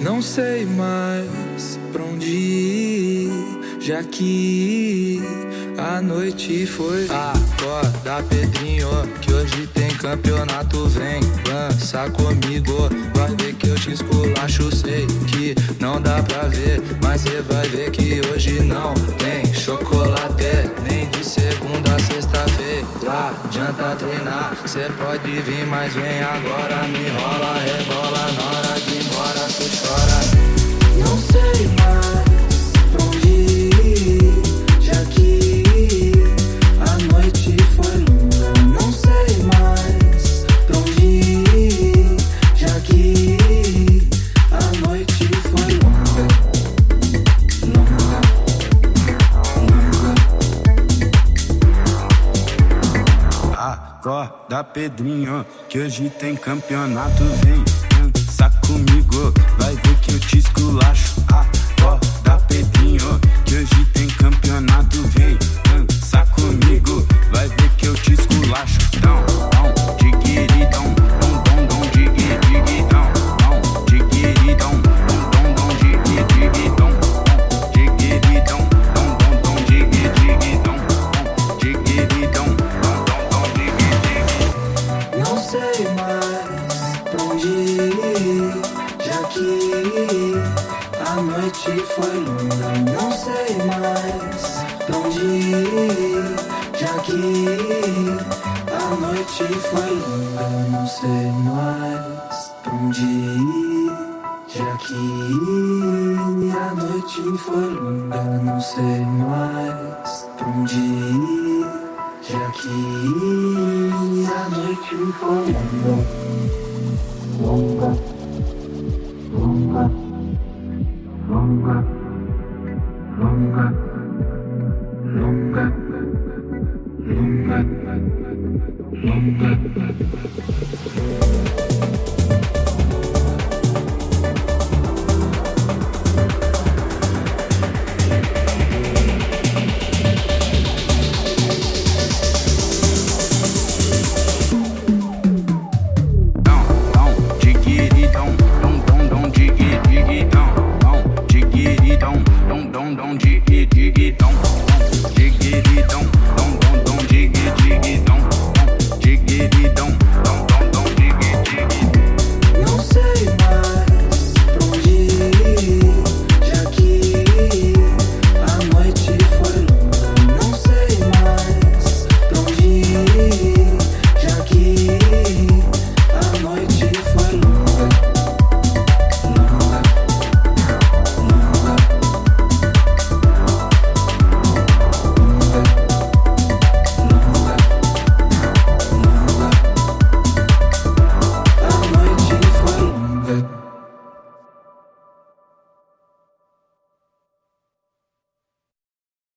Não sei mais pra onde ir, já que a noite foi. Acorda, Pedrinho, que hoje tem campeonato. Vem, dança comigo, vai ver que eu te esculacho. Sei que não dá pra ver, mas cê vai ver que hoje não tem chocolate, nem de segunda a sexta-feira. Adianta treinar, cê pode vir, mas vem agora. Me rola, Acorda, Pedrinho, que hoje tem campeonato. Vem dança comigo, noite foi longa. Não sei mais pra onde ir, já que a noite foi longa. Não sei mais pra onde ir, já que a noite foi longa. Não sei mais pra onde ir, já que a noite foi longa. Longa, longa, longa, longa.